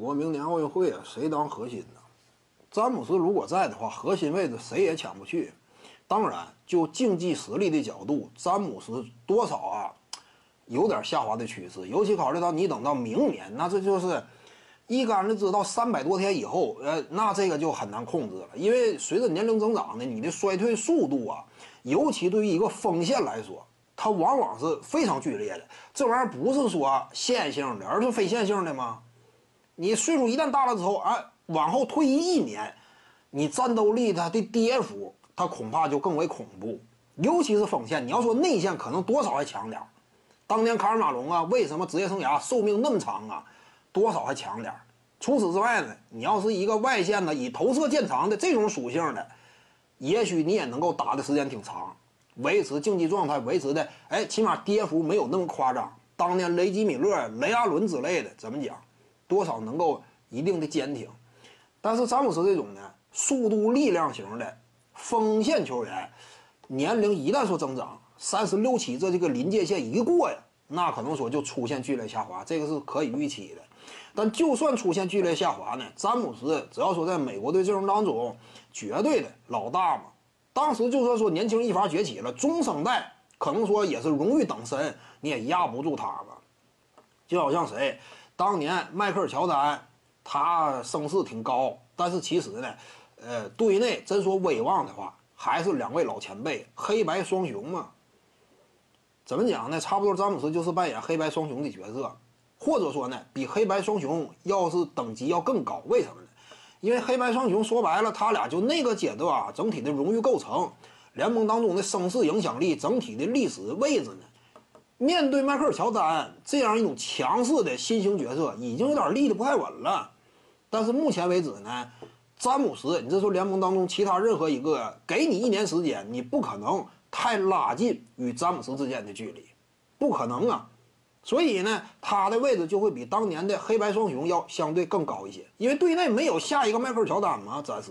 国明年奥运会啊，谁当核心呢？詹姆斯如果在的话，核心位置谁也抢不去。当然，就竞技实力的角度，詹姆斯多少啊有点下滑的趋势。尤其考虑到你等到明年，那这就是一竿子知道三百多天以后，呃，那这个就很难控制了。因为随着年龄增长呢，你的衰退速度啊，尤其对于一个锋线来说，它往往是非常剧烈的。这玩意儿不是说线性的，而是非线性的吗？你岁数一旦大了之后，哎，往后退役一年，你战斗力它的跌幅，它恐怕就更为恐怖。尤其是锋线，你要说内线可能多少还强点儿。当年卡尔马龙啊，为什么职业生涯寿命那么长啊？多少还强点儿。除此之外呢，你要是一个外线的以投射见长的这种属性的，也许你也能够打的时间挺长，维持竞技状态，维持的哎，起码跌幅没有那么夸张。当年雷吉米勒、雷阿伦之类的，怎么讲？多少能够一定的坚挺，但是詹姆斯这种呢，速度力量型的锋线球员，年龄一旦说增长，三十六七这这个临界线一过呀，那可能说就出现剧烈下滑，这个是可以预期的。但就算出现剧烈下滑呢，詹姆斯只要说在美国队阵容当中绝对的老大嘛，当时就算说年轻一发崛起了，中生代可能说也是荣誉等身，你也压不住他吧。就好像谁？当年迈克尔乔丹，他声势挺高，但是其实呢，呃，队内真说威望的话，还是两位老前辈，黑白双雄嘛。怎么讲呢？差不多，詹姆斯就是扮演黑白双雄的角色，或者说呢，比黑白双雄要是等级要更高。为什么呢？因为黑白双雄说白了，他俩就那个阶段啊，整体的荣誉构成，联盟当中的声势影响力，整体的历史位置呢。面对迈克尔·乔丹这样一种强势的新型角色，已经有点立得不太稳了。但是目前为止呢，詹姆斯，你这说联盟当中其他任何一个，给你一年时间，你不可能太拉近与詹姆斯之间的距离，不可能啊。所以呢，他的位置就会比当年的黑白双雄要相对更高一些，因为队内没有下一个迈克尔·乔丹嘛，暂时。